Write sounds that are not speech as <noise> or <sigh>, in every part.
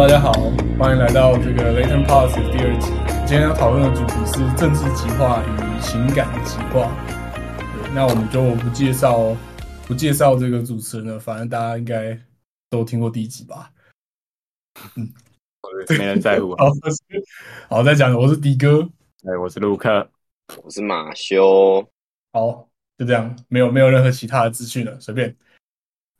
大家好，欢迎来到这个雷腾 Pass 第二集。今天要讨论的主题是政治极化与情感极化。对，那我们就不介绍不介绍这个主持人了，反正大家应该都听过第一集吧。嗯，没人在乎。好，<laughs> 好，再讲，我是迪哥，哎，我是卢克，我是马修。好，就这样，没有没有任何其他的资讯了，随便。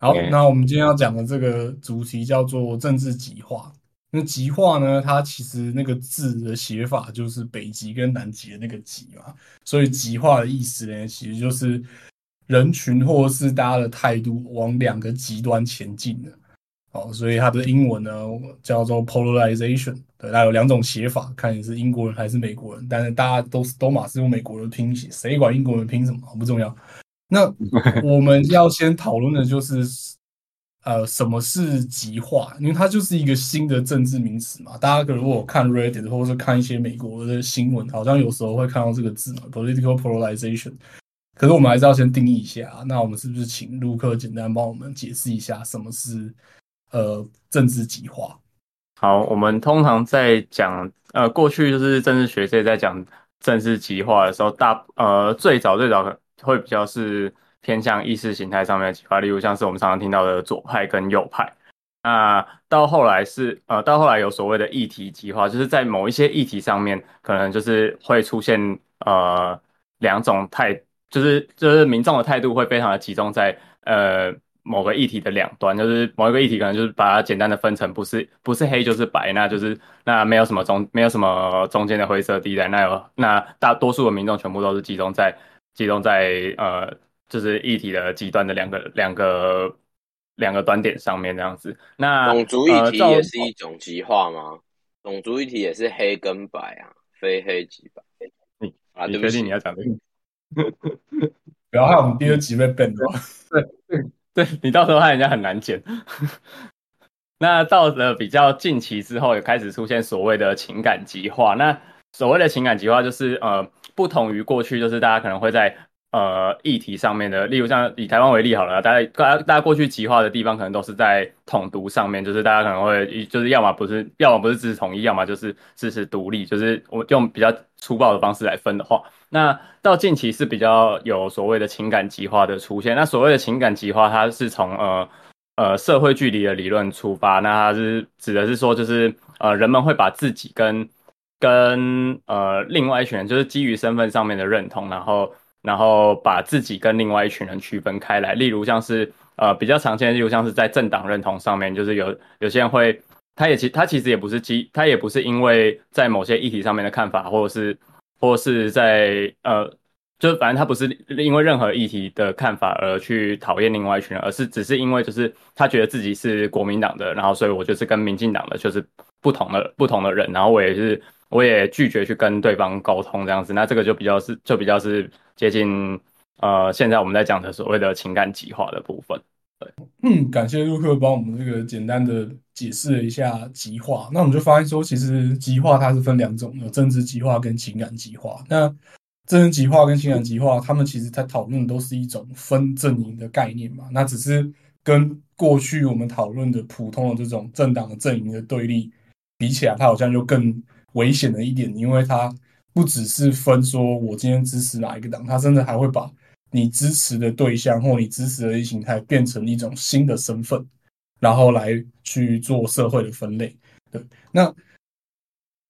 好，那我们今天要讲的这个主题叫做政治极化。那极化呢，它其实那个字的写法就是北极跟南极的那个极嘛，所以极化的意思呢，其实就是人群或是大家的态度往两个极端前进的。好，所以它的英文呢叫做 polarization。对，它有两种写法，看你是英国人还是美国人，但是大家都是都马是用美国人拼写，谁管英国人拼什么不重要。那 <laughs> 我们要先讨论的就是，呃，什么是极化？因为它就是一个新的政治名词嘛。大家可能如果看 Reddit 或者是看一些美国的新闻，好像有时候会看到这个字嘛，political polarization。可是我们还是要先定义一下。那我们是不是请陆克简单帮我们解释一下什么是呃政治极化？好，我们通常在讲呃过去就是政治学界在讲政治极化的时候，大呃最早最早。会比较是偏向意识形态上面的激化，例如像是我们常常听到的左派跟右派。那到后来是呃，到后来有所谓的议题激化，就是在某一些议题上面，可能就是会出现呃两种态，就是就是民众的态度会非常的集中在呃某个议题的两端，就是某一个议题可能就是把它简单的分成不是不是黑就是白，那就是那没有什么中没有什么中间的灰色地带，那有那大多数的民众全部都是集中在。集中在呃，就是议题的极端的两个两个两个端点上面这样子。那种族议题也是一种极化吗？种族议题也是黑跟白啊，非黑即白。你啊，对不起，你要讲这个，<laughs> 不要害我们第二集被 ban 了。对对 <laughs> 对，你到时候害人家很难剪。那到了比较近期之后，也开始出现所谓的情感极化。那所谓的情感极化，就是呃。不同于过去，就是大家可能会在呃议题上面的，例如像以台湾为例好了，大家大家大家过去极化的地方，可能都是在统独上面，就是大家可能会就是要么不是，要么不是支持统一，要么就是支持独立，就是我用比较粗暴的方式来分的话，那到近期是比较有所谓的情感极化的出现。那所谓的情感极化，它是从呃呃社会距离的理论出发，那它是指的是说，就是呃人们会把自己跟跟呃另外一群人，就是基于身份上面的认同，然后然后把自己跟另外一群人区分开来。例如像是呃比较常见的，例如像是在政党认同上面，就是有有些人会，他也其他其实也不是基，他也不是因为在某些议题上面的看法，或者是或是在呃，就反正他不是因为任何议题的看法而去讨厌另外一群人，而是只是因为就是他觉得自己是国民党的，然后所以我就是跟民进党的就是不同的不同的人，然后我也是。我也拒绝去跟对方沟通这样子，那这个就比较是就比较是接近呃现在我们在讲的所谓的情感极化的部分。对，嗯，感谢陆克帮我们这个简单的解释了一下极化。那我们就发现说，其实极化它是分两种，有政治极化跟情感极化。那政治极化跟情感极化，他们其实在讨论都是一种分阵营的概念嘛。那只是跟过去我们讨论的普通的这种政党的阵营的对立比起来，它好像就更。危险的一点，因为它不只是分说我今天支持哪一个党，它甚至还会把你支持的对象或你支持的形态变成一种新的身份，然后来去做社会的分类。对，那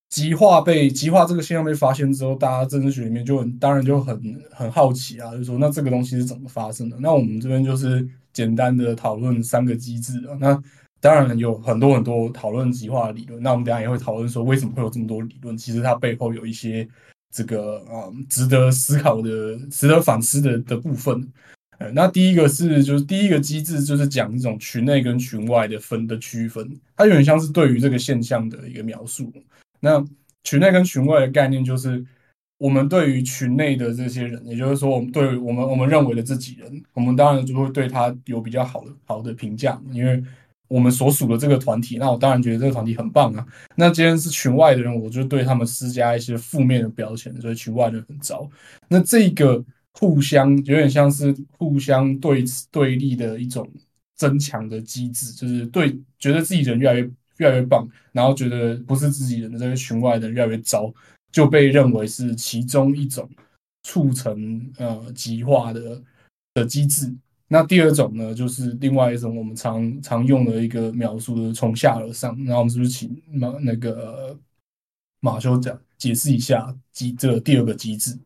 极化被极化这个现象被发现之后，大家政治学里面就很当然就很很好奇啊，就说那这个东西是怎么发生的？那我们这边就是简单的讨论三个机制啊，那。当然有很多很多讨论极化的理论，那我们等下也会讨论说为什么会有这么多理论。其实它背后有一些这个啊值得思考的、值得反思的的部分。呃，那第一个是就是第一个机制就是讲一种群内跟群外的分的区分，它有点像是对于这个现象的一个描述。那群内跟群外的概念就是我们对于群内的这些人，也就是说我们对我们我们认为的自己人，我们当然就会对他有比较好的好的评价，因为。我们所属的这个团体，那我当然觉得这个团体很棒啊。那既然是群外的人，我就对他们施加一些负面的标签，所以群外的人很糟。那这个互相有点像是互相对对立的一种增强的机制，就是对觉得自己人越来越越来越棒，然后觉得不是自己人的这些群外的人越来越糟，就被认为是其中一种促成呃极化的的机制。那第二种呢，就是另外一种我们常常用的一个描述，就是从下而上。那我们是不是请马那个马修讲解释一下机这第二个机制？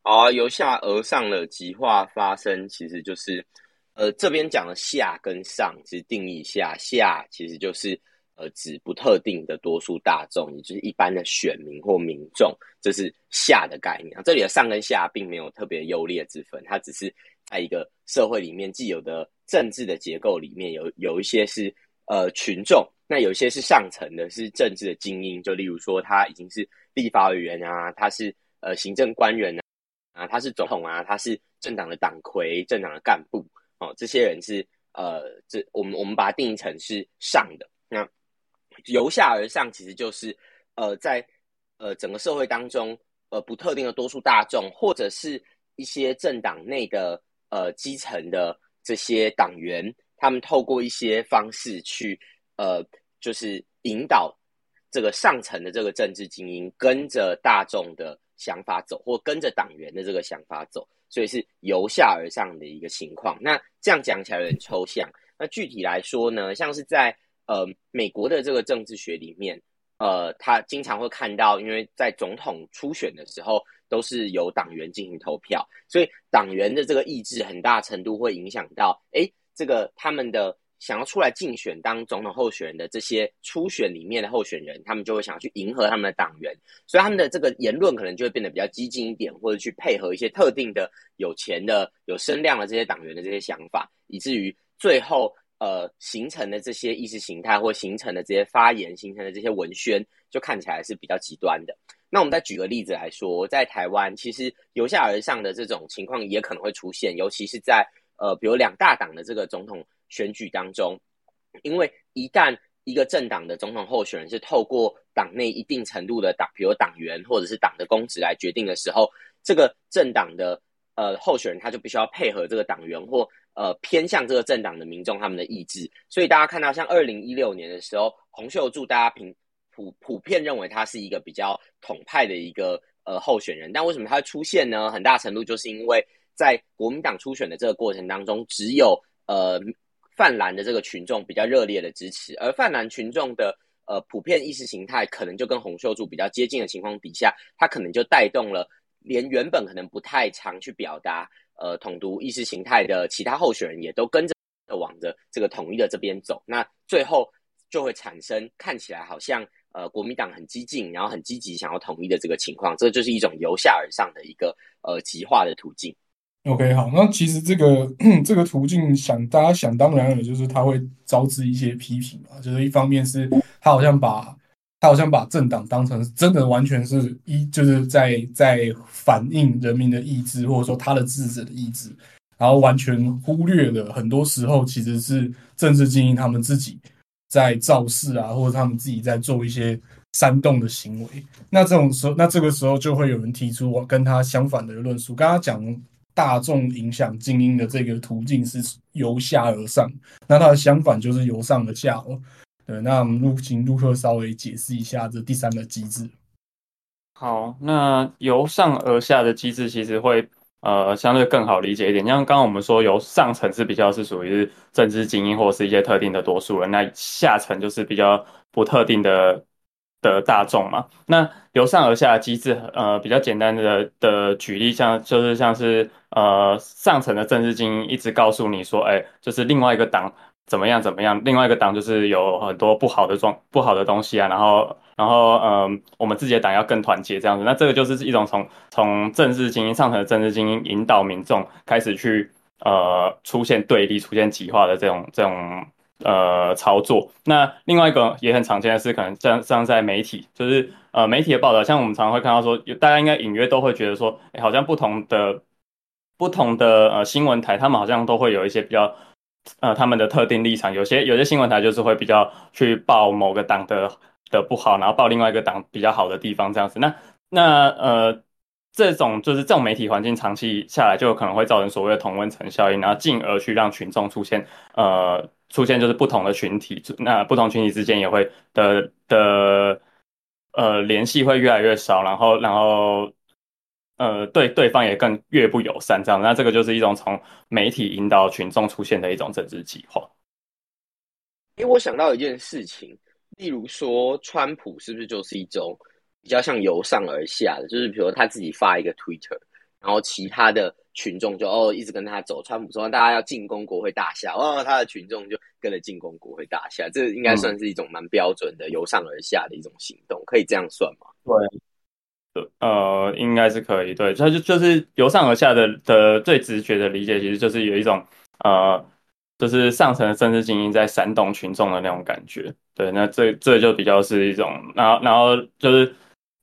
好，由下而上的极化发生，其实就是呃这边讲的下跟上，其实定义下下其实就是呃指不特定的多数大众，也就是一般的选民或民众，这是下的概念。这里的上跟下并没有特别优劣之分，它只是。在一个社会里面，既有的政治的结构里面有有一些是呃群众，那有一些是上层的，是政治的精英。就例如说，他已经是立法委员啊，他是呃行政官员啊，啊，他是总统啊，他是政党的党魁、政党的干部哦。这些人是呃，这我们我们把它定义成是上的。那由下而上，其实就是呃，在呃整个社会当中，呃不特定的多数大众，或者是一些政党内的。呃，基层的这些党员，他们透过一些方式去，呃，就是引导这个上层的这个政治精英跟着大众的想法走，或跟着党员的这个想法走，所以是由下而上的一个情况。那这样讲起来有点抽象。那具体来说呢，像是在呃美国的这个政治学里面，呃，他经常会看到，因为在总统初选的时候。都是由党员进行投票，所以党员的这个意志很大程度会影响到，哎，这个他们的想要出来竞选当总统候选人的这些初选里面的候选人，他们就会想要去迎合他们的党员，所以他们的这个言论可能就会变得比较激进一点，或者去配合一些特定的有钱的、有声量的这些党员的这些想法，以至于最后呃形成的这些意识形态或形成的这些发言形成的这些文宣，就看起来是比较极端的。那我们再举个例子来说，在台湾，其实由下而上的这种情况也可能会出现，尤其是在呃，比如两大党的这个总统选举当中，因为一旦一个政党的总统候选人是透过党内一定程度的党，比如党员或者是党的公职来决定的时候，这个政党的呃候选人他就必须要配合这个党员或呃偏向这个政党的民众他们的意志，所以大家看到像二零一六年的时候，洪秀柱大家评。普普遍认为他是一个比较统派的一个呃候选人，但为什么他会出现呢？很大程度就是因为在国民党初选的这个过程当中，只有呃泛蓝的这个群众比较热烈的支持，而泛蓝群众的呃普遍意识形态可能就跟洪秀柱比较接近的情况底下，他可能就带动了连原本可能不太常去表达呃统独意识形态的其他候选人也都跟着往着这个统一的这边走，那最后就会产生看起来好像。呃，国民党很激进，然后很积极想要统一的这个情况，这就是一种由下而上的一个呃极化的途径。OK，好，那其实这个 <clears throat> 这个途径想大家想当然了，就是他会招致一些批评嘛。就是一方面是他好像把他好像把政党当成真的完全是一就是在在反映人民的意志，或者说他的智者的意志，然后完全忽略了很多时候其实是政治精英他们自己。在造势啊，或者他们自己在做一些煽动的行为，那这种时候，那这个时候就会有人提出我跟他相反的论述。刚刚讲大众影响精英的这个途径是由下而上，那它的相反就是由上而下哦。对，那我们陆请陆克稍微解释一下这第三个机制。好，那由上而下的机制其实会。呃，相对更好理解一点，像刚刚我们说，由上层是比较是属于政治精英或者是一些特定的多数人，那下层就是比较不特定的的大众嘛。那由上而下的机制，呃，比较简单的的举例，像就是像是呃上层的政治精英一直告诉你说，哎，就是另外一个党。怎么样？怎么样？另外一个党就是有很多不好的状、不好的东西啊。然后，然后，嗯，我们自己的党要更团结这样子。那这个就是一种从从政治精英上层的政治精英引导民众开始去呃出现对立、出现极化的这种这种呃操作。那另外一个也很常见的是，可能像像在媒体，就是呃媒体的报道，像我们常常会看到说，大家应该隐约都会觉得说，好像不同的不同的呃新闻台，他们好像都会有一些比较。呃，他们的特定立场，有些有些新闻台就是会比较去报某个党的的不好，然后报另外一个党比较好的地方，这样子。那那呃，这种就是这种媒体环境长期下来，就可能会造成所谓的同温层效应，然后进而去让群众出现呃出现就是不同的群体，那不同群体之间也会的的呃联系会越来越少，然后然后呃对对方也更越不友善，这样，那这个就是一种从媒体引导群众出现的一种政治计划。因为我想到一件事情，例如说川普是不是就是一种比较像由上而下的，就是比如他自己发一个 Twitter，然后其他的。群众就哦一直跟他走，川普说大家要进攻国会大厦，哦他的群众就跟着进攻国会大厦，这应该算是一种蛮标准的由上而下的一种行动，可以这样算吗？对，呃，应该是可以，对，他就就是由上而下的的最直觉的理解，其实就是有一种呃，就是上层的政治精英在煽动群众的那种感觉，对，那这这就比较是一种，然后然后就是。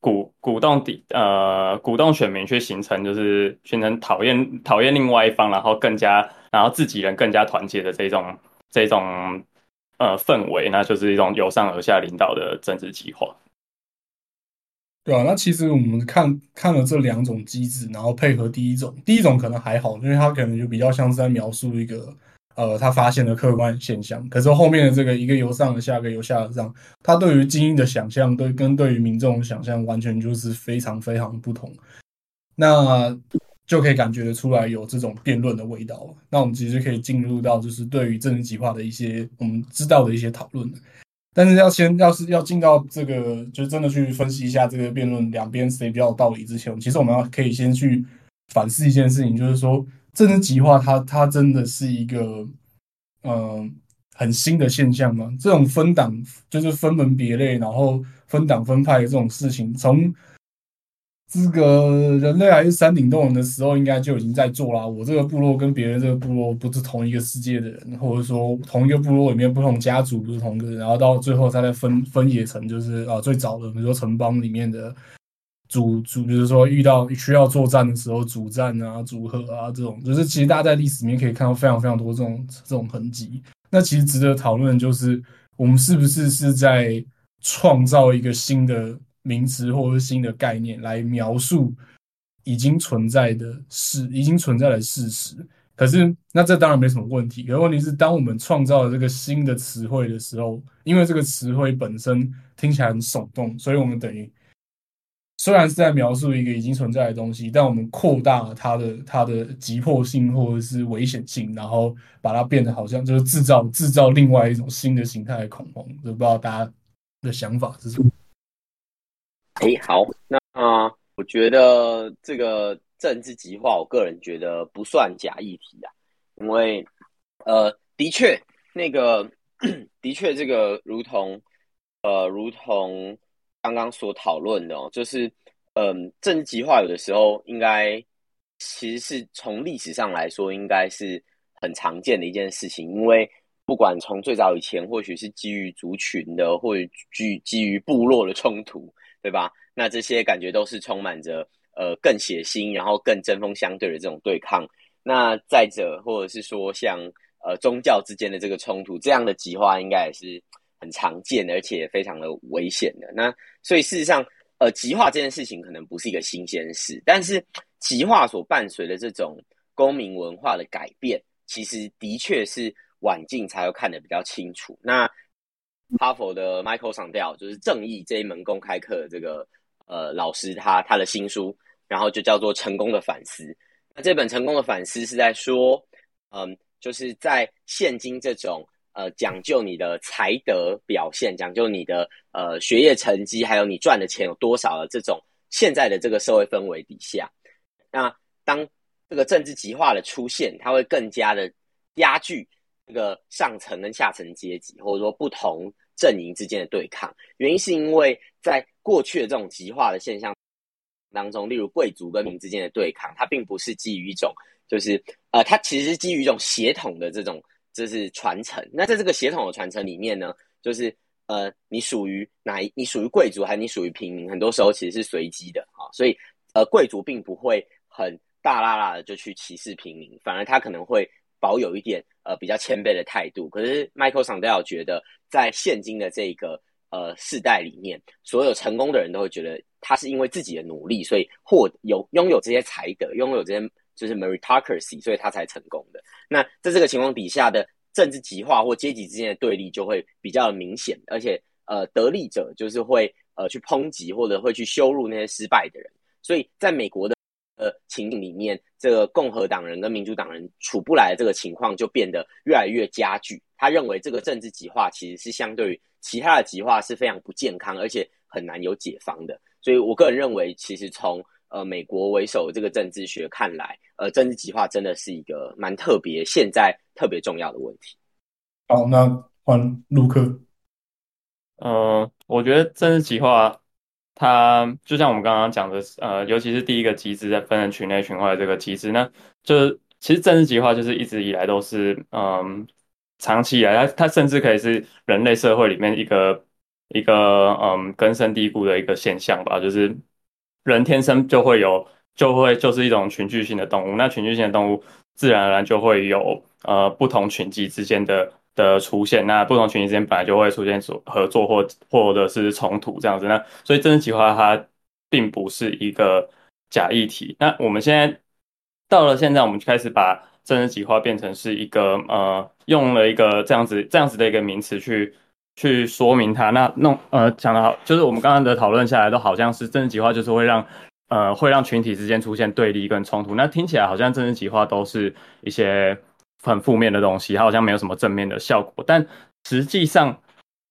鼓鼓动底呃鼓动选民去形成就是形成讨厌讨厌另外一方，然后更加然后自己人更加团结的这种这种呃氛围，那就是一种由上而下领导的政治计划。对啊，那其实我们看看了这两种机制，然后配合第一种，第一种可能还好，因为它可能就比较像是在描述一个。呃，他发现的客观现象，可是后面的这个一个由上而下，一个由下而上，他对于精英的想象，对跟对于民众的想象，完全就是非常非常不同。那就可以感觉得出来有这种辩论的味道。那我们其实可以进入到就是对于政治极化的一些我们知道的一些讨论。但是要先要是要进到这个，就真的去分析一下这个辩论两边谁比较有道理之前，其实我们要可以先去反思一件事情，就是说。政治极化，它它真的是一个，嗯，很新的现象吗？这种分党就是分门别类，然后分党分派的这种事情，从这个人类还是山顶洞人的时候，应该就已经在做啦。我这个部落跟别人这个部落不是同一个世界的人，或者说同一个部落里面不同家族不是同一个人，然后到最后再来分分野成，就是啊，最早的比如说城邦里面的。主主，比如说遇到需要作战的时候，主战啊、组合啊这种，就是其实大家在历史里面可以看到非常非常多这种这种痕迹。那其实值得讨论就是，我们是不是是在创造一个新的名词或者是新的概念来描述已经存在的事、已经存在的事实？可是那这当然没什么问题。可问题是，当我们创造了这个新的词汇的时候，因为这个词汇本身听起来很耸动，所以我们等于。虽然是在描述一个已经存在的东西，但我们扩大了它的它的急迫性或者是危险性，然后把它变得好像就是制造制造另外一种新的形态的恐慌。就不知道大家的想法是什么？哎，好，那我觉得这个政治极化，我个人觉得不算假议题啊，因为呃，的确那个的确这个如同呃如同。刚刚所讨论的，哦就是，嗯，政治极化有的时候应该其实是从历史上来说，应该是很常见的一件事情。因为不管从最早以前，或许是基于族群的，或者基基于部落的冲突，对吧？那这些感觉都是充满着呃更血腥，然后更针锋相对的这种对抗。那再者，或者是说像呃宗教之间的这个冲突，这样的极化应该也是。很常见，而且非常的危险的。那所以事实上，呃，极化这件事情可能不是一个新鲜事，但是极化所伴随的这种公民文化的改变，其实的确是晚近才会看得比较清楚。那哈佛的 Michael 上调就是正义这一门公开课的这个呃老师，他他的新书，然后就叫做《成功的反思》。那这本《成功的反思》是在说，嗯，就是在现今这种。呃，讲究你的才德表现，讲究你的呃学业成绩，还有你赚的钱有多少的这种现在的这个社会氛围底下，那当这个政治极化的出现，它会更加的加剧这个上层跟下层阶级，或者说不同阵营之间的对抗。原因是因为在过去的这种极化的现象当中，例如贵族跟民之间的对抗，它并不是基于一种，就是呃，它其实是基于一种协同的这种。这是传承。那在这个协同的传承里面呢，就是呃，你属于哪一？你属于贵族还是你属于平民？很多时候其实是随机的啊。所以呃，贵族并不会很大啦啦的就去歧视平民，反而他可能会保有一点呃比较谦卑的态度。可是 Michael Sandel 觉得，在现今的这个呃世代里面，所有成功的人都会觉得他是因为自己的努力，所以获有拥有这些才德，拥有这些。就是 meritocracy，所以他才成功的。那在这个情况底下的政治极化或阶级之间的对立就会比较明显，而且呃得利者就是会呃去抨击或者会去羞辱那些失败的人，所以在美国的呃情景里面，这个共和党人跟民主党人处不来的这个情况就变得越来越加剧。他认为这个政治极化其实是相对于其他的极化是非常不健康，而且很难有解方的。所以我个人认为，其实从呃美国为首这个政治学看来，呃政治极化真的是一个蛮特别、现在特别重要的问题。好，那换卢克。呃，我觉得政治极化。它就像我们刚刚讲的，呃，尤其是第一个机制在分成群内群外这个机制，那就是其实政治极化就是一直以来都是，嗯，长期以来，它它甚至可以是人类社会里面一个一个嗯根深蒂固的一个现象吧，就是人天生就会有，就会就是一种群居性的动物，那群居性的动物自然而然就会有呃不同群体之间的。的出现，那不同群体之间本来就会出现所合作或或者是冲突这样子，那所以政治极化它并不是一个假议题。那我们现在到了现在，我们就开始把政治极化变成是一个呃，用了一个这样子这样子的一个名词去去说明它。那弄呃讲的好，就是我们刚刚的讨论下来都好像是政治极化就是会让呃会让群体之间出现对立跟冲突。那听起来好像政治极化都是一些。很负面的东西，它好像没有什么正面的效果。但实际上，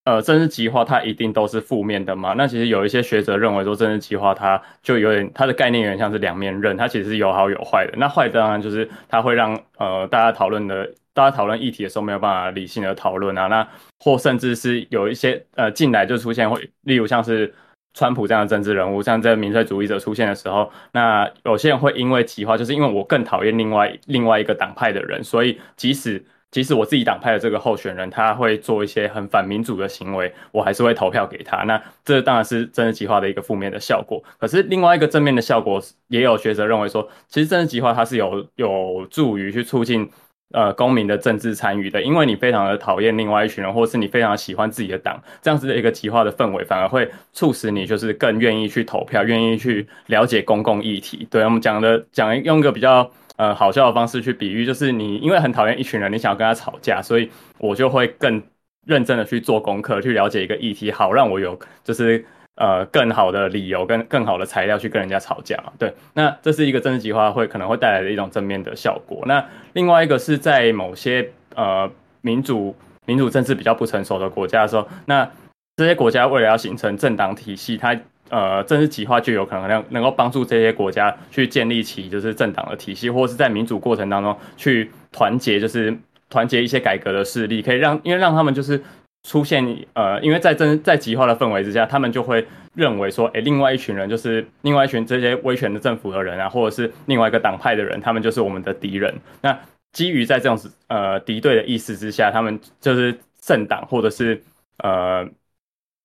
呃，政治极化它一定都是负面的嘛？那其实有一些学者认为说，政治极化它就有点它的概念有点像是两面刃，它其实是有好有坏的。那坏当然就是它会让呃大家讨论的，大家讨论议题的时候没有办法理性的讨论啊。那或甚至是有一些呃进来就出现会，例如像是。川普这样的政治人物，像这民粹主义者出现的时候，那有些人会因为极化，就是因为我更讨厌另外另外一个党派的人，所以即使即使我自己党派的这个候选人，他会做一些很反民主的行为，我还是会投票给他。那这当然是政治极化的一个负面的效果。可是另外一个正面的效果，也有学者认为说，其实政治极化它是有有助于去促进。呃，公民的政治参与的，因为你非常的讨厌另外一群人，或是你非常喜欢自己的党，这样子的一个极化的氛围，反而会促使你就是更愿意去投票，愿意去了解公共议题。对我们讲的讲用一个比较呃好笑的方式去比喻，就是你因为很讨厌一群人，你想要跟他吵架，所以我就会更认真的去做功课，去了解一个议题，好让我有就是。呃，更好的理由跟更好的材料去跟人家吵架嘛？对，那这是一个政治极化会可能会带来的一种正面的效果。那另外一个是在某些呃民主民主政治比较不成熟的国家的时候，那这些国家为了要形成政党体系，它呃政治极化就有可能能能够帮助这些国家去建立起就是政党的体系，或是在民主过程当中去团结，就是团结一些改革的势力，可以让因为让他们就是。出现呃，因为在真在极化的氛围之下，他们就会认为说，哎，另外一群人就是另外一群这些威权的政府的人啊，或者是另外一个党派的人，他们就是我们的敌人。那基于在这种呃敌对的意识之下，他们就是政党或者是呃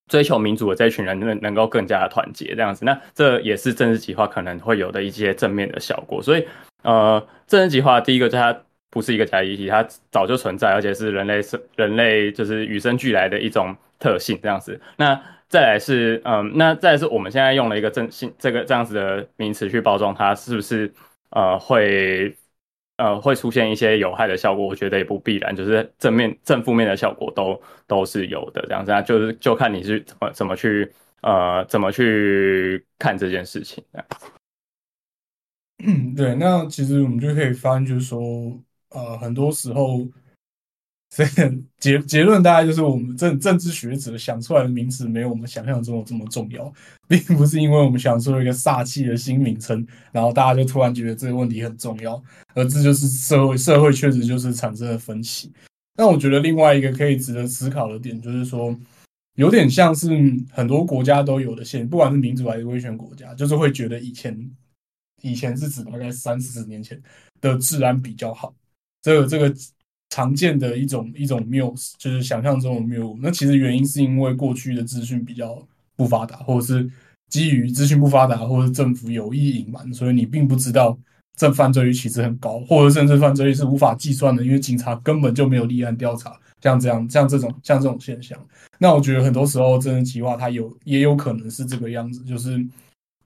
追求民主的这一群人能能够更加的团结这样子。那这也是政治极化可能会有的一些正面的效果。所以呃，政治极化第一个就它。不是一个假议题，它早就存在，而且是人类是人类就是与生俱来的一种特性，这样子。那再来是，嗯，那再来是我们现在用了一个正性这个这样子的名词去包装它，是不是呃会呃会出现一些有害的效果？我觉得也不必然，就是正面正负面的效果都都是有的，这样子。那就是就看你是怎么怎么去呃怎么去看这件事情。嗯，对，那其实我们就可以发现，就是说。呃，很多时候，这结结论大概就是我们政政治学者想出来的名词没有我们想象中的这么重要，<laughs> 并不是因为我们想出了一个煞气的新名称，然后大家就突然觉得这个问题很重要，而这就是社会社会确实就是产生了分歧。那我觉得另外一个可以值得思考的点就是说，有点像是很多国家都有的现，不管是民主还是威权国家，就是会觉得以前以前是指大概三四十年前的治安比较好。这个这个常见的一种一种谬误，就是想象中的谬误。那其实原因是因为过去的资讯比较不发达，或者是基于资讯不发达，或者政府有意隐瞒，所以你并不知道这犯罪率其实很高，或者甚至犯罪率是无法计算的，因为警察根本就没有立案调查。像这样像这种像这种现象，那我觉得很多时候真的计划它有也有可能是这个样子，就是。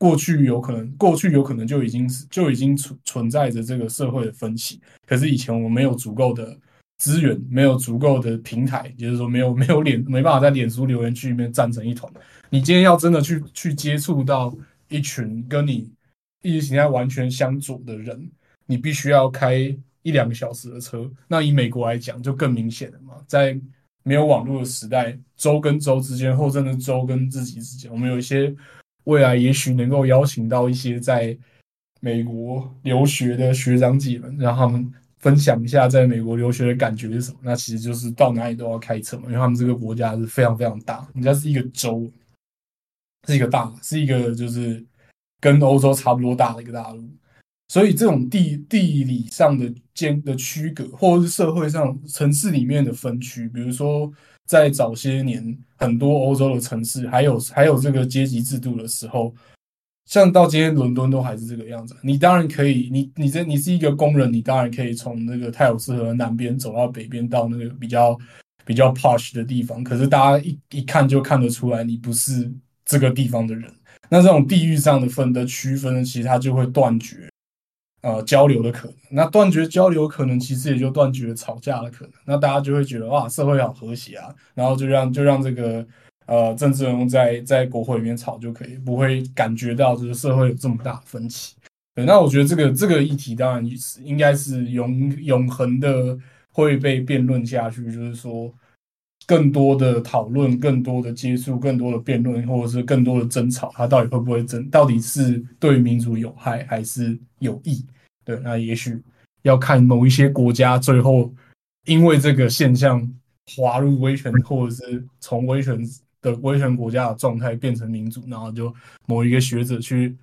过去有可能，过去有可能就已经是就已经存存在着这个社会的分歧。可是以前我们没有足够的资源，没有足够的平台，也就是说没有没有脸没办法在脸书留言区里面站成一团。你今天要真的去去接触到一群跟你意识形态完全相左的人，你必须要开一两个小时的车。那以美国来讲，就更明显了嘛，在没有网络的时代，州跟州之间，或甚至州跟自己之间，我们有一些未来也许能够邀请到一些在美国留学的学长姐们，让他们。分享一下在美国留学的感觉是什么？那其实就是到哪里都要开车嘛，因为他们这个国家是非常非常大，人家是一个州，是一个大，是一个就是跟欧洲差不多大的一个大陆，所以这种地地理上的间的区隔，或者是社会上城市里面的分区，比如说在早些年很多欧洲的城市还有还有这个阶级制度的时候。像到今天伦敦都还是这个样子，你当然可以，你你这你是一个工人，你当然可以从那个泰晤士河南边走到北边，到那个比较比较 posh 的地方。可是大家一一看就看得出来，你不是这个地方的人。那这种地域上的分的区分，其实它就会断绝呃交流的可能。那断绝交流可能，其实也就断绝吵架的可能。那大家就会觉得哇，社会好和谐啊，然后就让就让这个。呃，政治人物在在国会里面吵就可以，不会感觉到这个社会有这么大分歧。对，那我觉得这个这个议题当然是应该是永永恒的会被辩论下去，就是说更多的讨论、更多的接触、更多的辩论，或者是更多的争吵，它到底会不会争？到底是对民主有害还是有益？对，那也许要看某一些国家最后因为这个现象滑入威权，或者是从威权。的威权国家的状态变成民主，然后就某一个学者去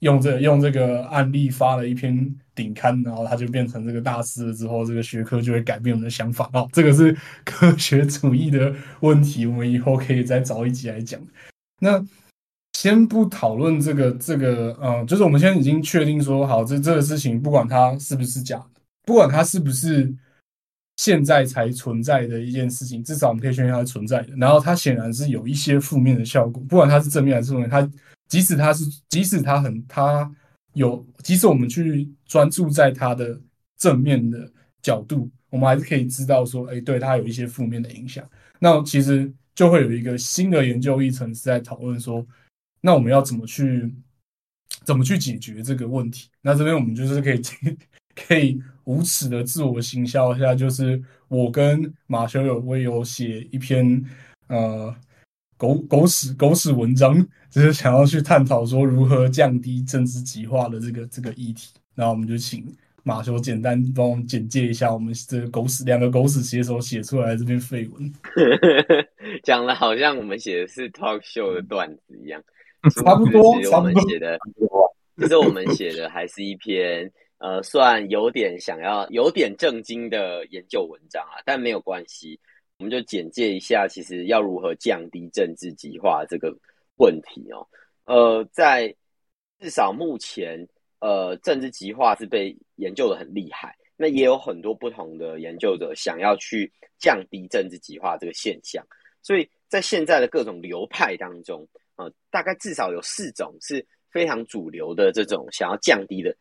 用这用这个案例发了一篇顶刊，然后他就变成这个大师了。之后，这个学科就会改变我们的想法。哦，这个是科学主义的问题，我们以后可以再找一集来讲。那先不讨论这个这个，嗯，就是我们现在已经确定说，好，这这个事情不管它是不是假的，不管它是不是。现在才存在的一件事情，至少我们可以确定它是存在的。然后它显然是有一些负面的效果，不管它是正面还是负面，它即使他是，即使他很，他有，即使我们去专注在他的正面的角度，我们还是可以知道说，哎，对他有一些负面的影响。那其实就会有一个新的研究议程是在讨论说，那我们要怎么去，怎么去解决这个问题？那这边我们就是可以。<laughs> 可以无耻的自我行销一下，就是我跟马修有我有写一篇呃狗狗屎狗屎文章，就是想要去探讨说如何降低政治极化的这个这个议题。那我们就请马修简单帮我们简介一下我们这个狗屎两个狗屎写手写出来这篇废文，<laughs> 讲的好像我们写的是 talk show 的段子一样，差不多，差不多。其实我们写的还是一篇。呃，算有点想要有点正经的研究文章啊，但没有关系，我们就简介一下，其实要如何降低政治极化这个问题哦。呃，在至少目前，呃，政治极化是被研究的很厉害，那也有很多不同的研究者想要去降低政治极化这个现象，所以在现在的各种流派当中，呃，大概至少有四种是非常主流的这种想要降低的。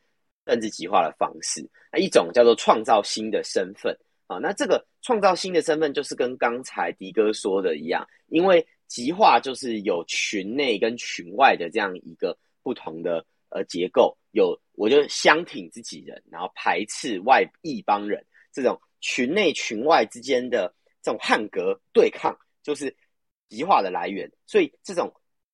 政治极化的方式，那一种叫做创造新的身份啊。那这个创造新的身份，就是跟刚才迪哥说的一样，因为极化就是有群内跟群外的这样一个不同的呃结构。有我就相挺自己人，然后排斥外异邦人，这种群内群外之间的这种汉格对抗，就是极化的来源。所以这种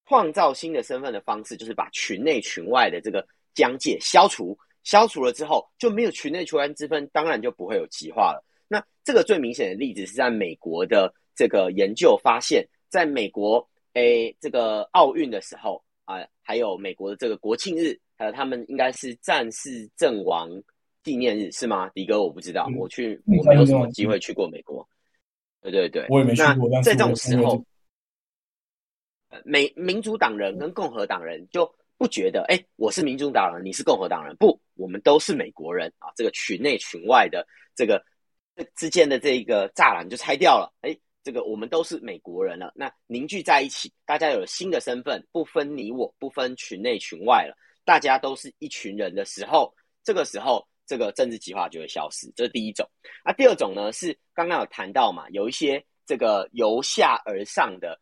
创造新的身份的方式，就是把群内群外的这个疆界消除。消除了之后，就没有群内群外之分，当然就不会有极化了。那这个最明显的例子是在美国的这个研究发现，在美国诶这个奥运的时候啊，还有美国的这个国庆日，还有他们应该是战士阵亡纪念日是吗？迪哥我不知道，我去我没有什么机会去过美国。对对对，我也没去过。在这种时候，美民主党人跟共和党人就。不觉得哎，我是民主党人，你是共和党人，不，我们都是美国人啊。这个群内群外的这个 <laughs> 之间的这个栅栏就拆掉了，哎，这个我们都是美国人了。那凝聚在一起，大家有了新的身份，不分你我，不分群内群外了，大家都是一群人的时候，这个时候这个政治极化就会消失。这是第一种。那第二种呢，是刚刚有谈到嘛，有一些这个由下而上的，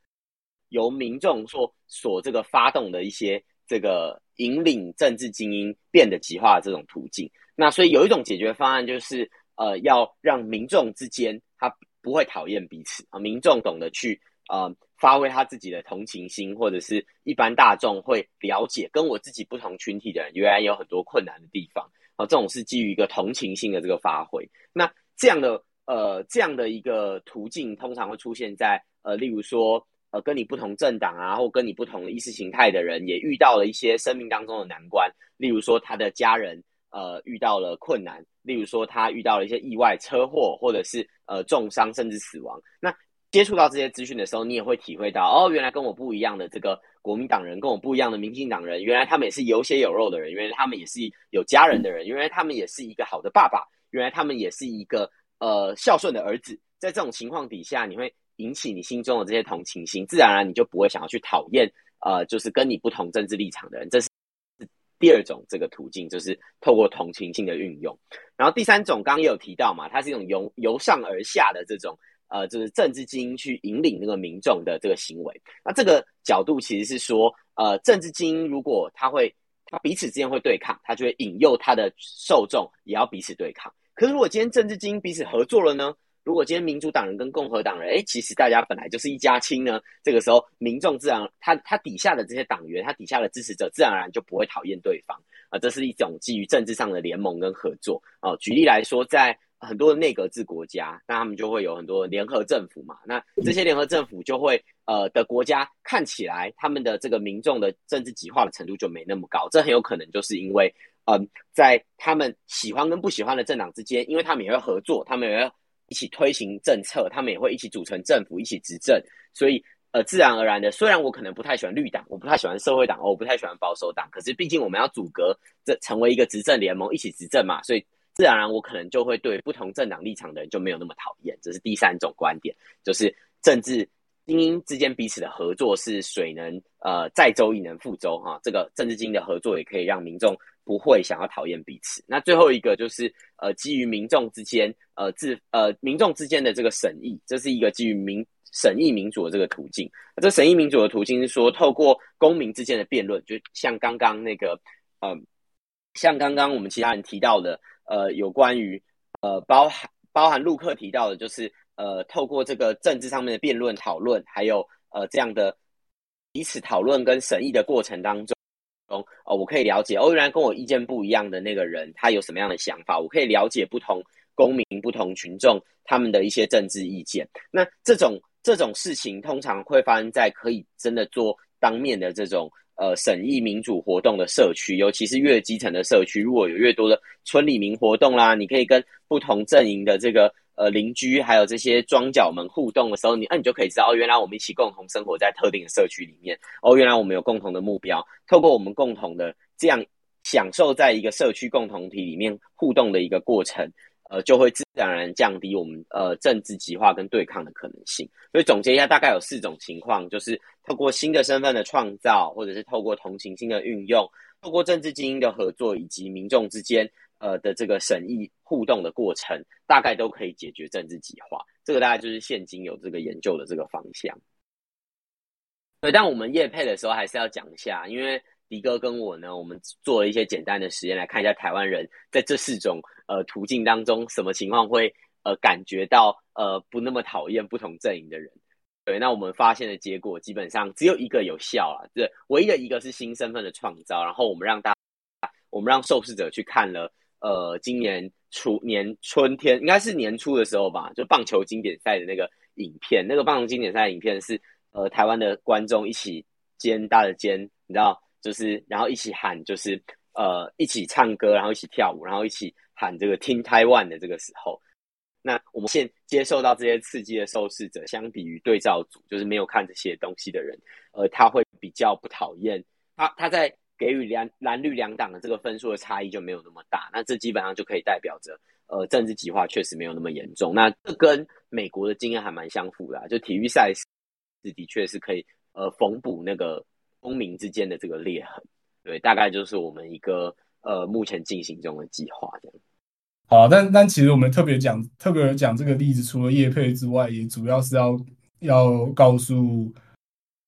由民众所所这个发动的一些这个引领政治精英变得极化的这种途径。那所以有一种解决方案就是，呃，要让民众之间他不会讨厌彼此啊，民众懂得去呃发挥他自己的同情心，或者是一般大众会了解跟我自己不同群体的人原来有很多困难的地方啊，这种是基于一个同情心的这个发挥。那这样的呃这样的一个途径，通常会出现在呃，例如说呃跟你不同政党啊，或跟你不同的意识形态的人，也遇到了一些生命当中的难关，例如说他的家人。呃，遇到了困难，例如说他遇到了一些意外、车祸，或者是呃重伤甚至死亡。那接触到这些资讯的时候，你也会体会到，哦，原来跟我不一样的这个国民党人，跟我不一样的民进党人，原来他们也是有血有肉的人，原来他们也是有家人的人，原来他们也是一个好的爸爸，原来他们也是一个呃孝顺的儿子。在这种情况底下，你会引起你心中的这些同情心，自然而然你就不会想要去讨厌呃，就是跟你不同政治立场的人。这是。第二种这个途径就是透过同情心的运用，然后第三种刚刚也有提到嘛，它是一种由由上而下的这种呃，就是政治精英去引领那个民众的这个行为。那这个角度其实是说，呃，政治精英如果他会他彼此之间会对抗，他就会引诱他的受众也要彼此对抗。可是如果今天政治精英彼此合作了呢？如果今天民主党人跟共和党人，哎，其实大家本来就是一家亲呢。这个时候，民众自然他他底下的这些党员，他底下的支持者，自然而然就不会讨厌对方啊。这是一种基于政治上的联盟跟合作啊。举例来说，在很多的内阁制国家，那他们就会有很多联合政府嘛。那这些联合政府就会呃的国家看起来，他们的这个民众的政治极化的程度就没那么高。这很有可能就是因为，嗯，在他们喜欢跟不喜欢的政党之间，因为他们也会合作，他们也会。一起推行政策，他们也会一起组成政府，一起执政。所以，呃，自然而然的，虽然我可能不太喜欢绿党，我不太喜欢社会党，我不太喜欢保守党，可是毕竟我们要阻隔这成为一个执政联盟，一起执政嘛，所以自然而然我可能就会对不同政党立场的人就没有那么讨厌。这是第三种观点，就是政治精英之间彼此的合作是水能呃载舟亦能覆舟哈。这个政治精英的合作也可以让民众。不会想要讨厌彼此。那最后一个就是，呃，基于民众之间，呃，自呃民众之间的这个审议，这是一个基于民审议民主的这个途径。这审议民主的途径是说，透过公民之间的辩论，就像刚刚那个，呃，像刚刚我们其他人提到的，呃，有关于呃包含包含陆克提到的，就是呃，透过这个政治上面的辩论讨论，还有呃这样的彼此讨论跟审议的过程当中。哦，我可以了解哦，原来跟我意见不一样的那个人，他有什么样的想法？我可以了解不同公民、不同群众他们的一些政治意见。那这种这种事情，通常会发生在可以真的做当面的这种呃审议民主活动的社区，尤其是越基层的社区，如果有越多的村里民活动啦，你可以跟不同阵营的这个。呃，邻居还有这些庄脚们互动的时候，你那你就可以知道哦，原来我们一起共同生活在特定的社区里面。哦，原来我们有共同的目标，透过我们共同的这样享受在一个社区共同体里面互动的一个过程，呃，就会自然而然降低我们呃政治极化跟对抗的可能性。所以总结一下，大概有四种情况，就是透过新的身份的创造，或者是透过同情心的运用，透过政治精英的合作，以及民众之间。呃的这个审议互动的过程，大概都可以解决政治极化。这个大概就是现今有这个研究的这个方向。对，但我们业配的时候还是要讲一下，因为迪哥跟我呢，我们做了一些简单的实验，来看一下台湾人在这四种呃途径当中，什么情况会呃感觉到呃不那么讨厌不同阵营的人。对，那我们发现的结果基本上只有一个有效啊，对，唯一的一个是新身份的创造。然后我们让大家我们让受试者去看了。呃，今年初年春天应该是年初的时候吧，就棒球经典赛的那个影片，那个棒球经典赛影片是呃台湾的观众一起肩搭着肩，你知道，就是然后一起喊，就是呃一起唱歌，然后一起跳舞，然后一起喊这个听台湾的这个时候，那我们现接受到这些刺激的受试者，相比于对照组，就是没有看这些东西的人，呃，他会比较不讨厌他，他在。给予两蓝绿两党的这个分数的差异就没有那么大，那这基本上就可以代表着，呃，政治极化确实没有那么严重。那这跟美国的经验还蛮相符的，就体育赛事的确是可以呃缝补那个公民之间的这个裂痕。对，大概就是我们一个呃目前进行中的计划这样。好，但但其实我们特别讲特别讲这个例子，除了叶配之外，也主要是要要告诉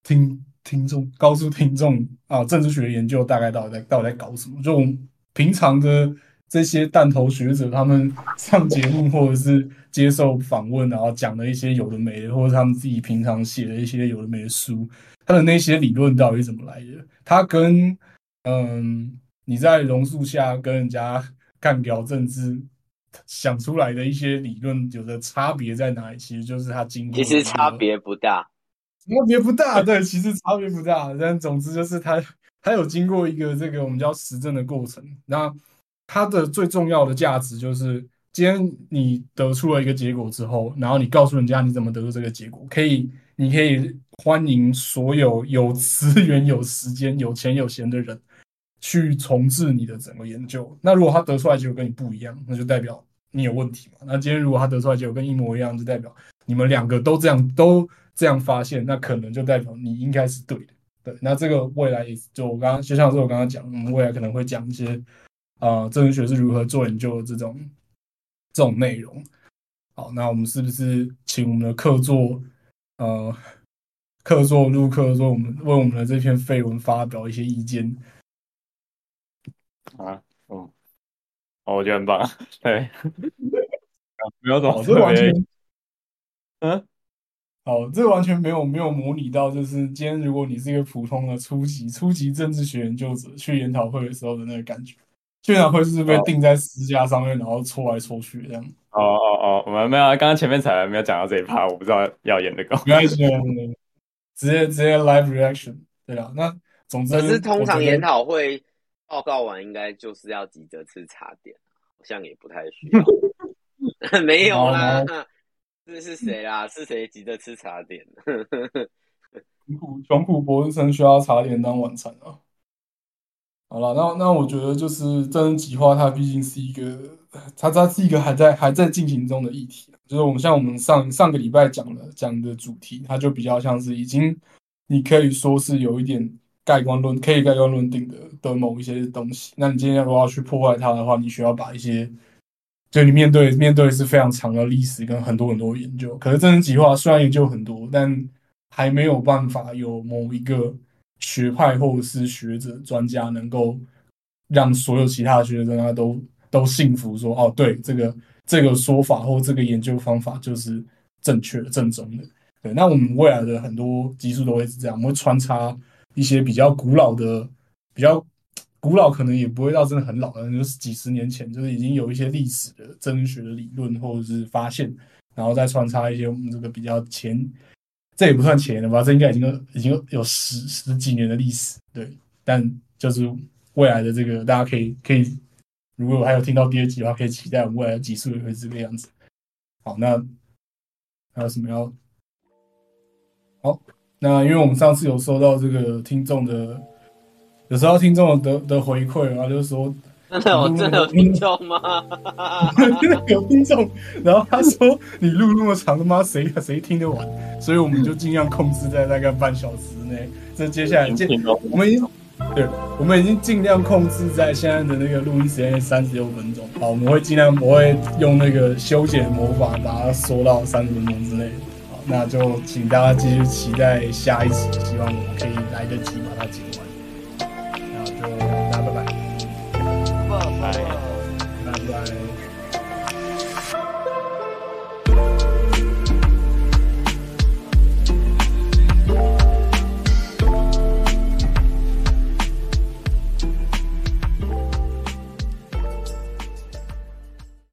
听听众，告诉听众啊，政治学研究大概到底在到底在搞什么？就我们平常的这些弹头学者，他们上节目或者是接受访问，然后讲的一些有的没的，或者他们自己平常写的一些有的没的书，他的那些理论到底是怎么来的？他跟嗯，你在榕树下跟人家干掉政治。想出来的一些理论有的差别在哪里？其实就是他经过，其实差别不大，差别不大。对，其实差别不大。但总之就是他他有经过一个这个我们叫实证的过程。那它的最重要的价值就是，今天你得出了一个结果之后，然后你告诉人家你怎么得出这个结果，可以，你可以欢迎所有有资源、<laughs> 有时间、有钱有闲的人。去重置你的整个研究。那如果他得出来结果跟你不一样，那就代表你有问题嘛。那今天如果他得出来结果跟一模一样，就代表你们两个都这样都这样发现，那可能就代表你应该是对的。对，那这个未来就我刚刚就像是我刚刚讲，我们未来可能会讲一些啊，政治学是如何做研究的这种这种内容。好，那我们是不是请我们的客座呃客座入客说我们为我们的这篇废文发表一些意见？啊，嗯，哦，我觉得很棒，<laughs> 对，没有什么特别，嗯，好，这完全没有没有模拟到，就是今天如果你是一个普通的初级初级政治学研究者去研讨会的时候的那个感觉，去研讨会是被定在支架上面，然后搓来搓去这样。哦哦哦，我们没有，刚刚前面才没有讲到这一趴，我不知道要演的个，没关系，直接直接 live reaction，对啊，那总之，可是通常研讨会。报告完应该就是要急着吃茶点，好像也不太需要。<laughs> <laughs> 没有啦，<laughs> 这是谁啦？是谁急着吃茶点？穷苦穷苦博士生需要茶点当晚餐啊！好了，那那我觉得就是真人极化，它毕竟是一个，它它是一个还在还在进行中的议题。就是我们像我们上上个礼拜讲的讲的主题，它就比较像是已经，你可以说是有一点。盖棺论可以盖棺论定的的某一些东西，那你今天如果要去破坏它的话，你需要把一些，就你面对面对是非常长的历史跟很多很多研究。可是真人极化虽然研究很多，但还没有办法有某一个学派或者是学者专家能够让所有其他学者他都 <laughs> 都信服说，哦，对这个这个说法或这个研究方法就是正确的正宗的。对，那我们未来的很多技术都会是这样，我们会穿插。一些比较古老的、比较古老，可能也不会到真的很老的，就是几十年前，就是已经有一些历史的真学的理论或者是发现，然后再穿插一些我们这个比较前，这也不算前的吧，这应该已经已经有十十几年的历史，对。但就是未来的这个，大家可以可以，如果我还有听到第二集的话，可以期待我们未来的集数也会是这个样子。好，那还有什么要？好。那因为我们上次有收到这个听众的，有时候听众的的回馈然后就是说真的有真的有听众吗？真的有听众，然后他说你录那么长他妈？谁谁听得完？所以我们就尽量控制在大概半小时内。这接下来见，我们已经对，我们已经尽量控制在现在的那个录音时间三十六分钟。好，我们会尽量不会用那个修剪魔法把它缩到三十分钟之内。好那就请大家继续期待下一集，希望我可以来得及把它剪完。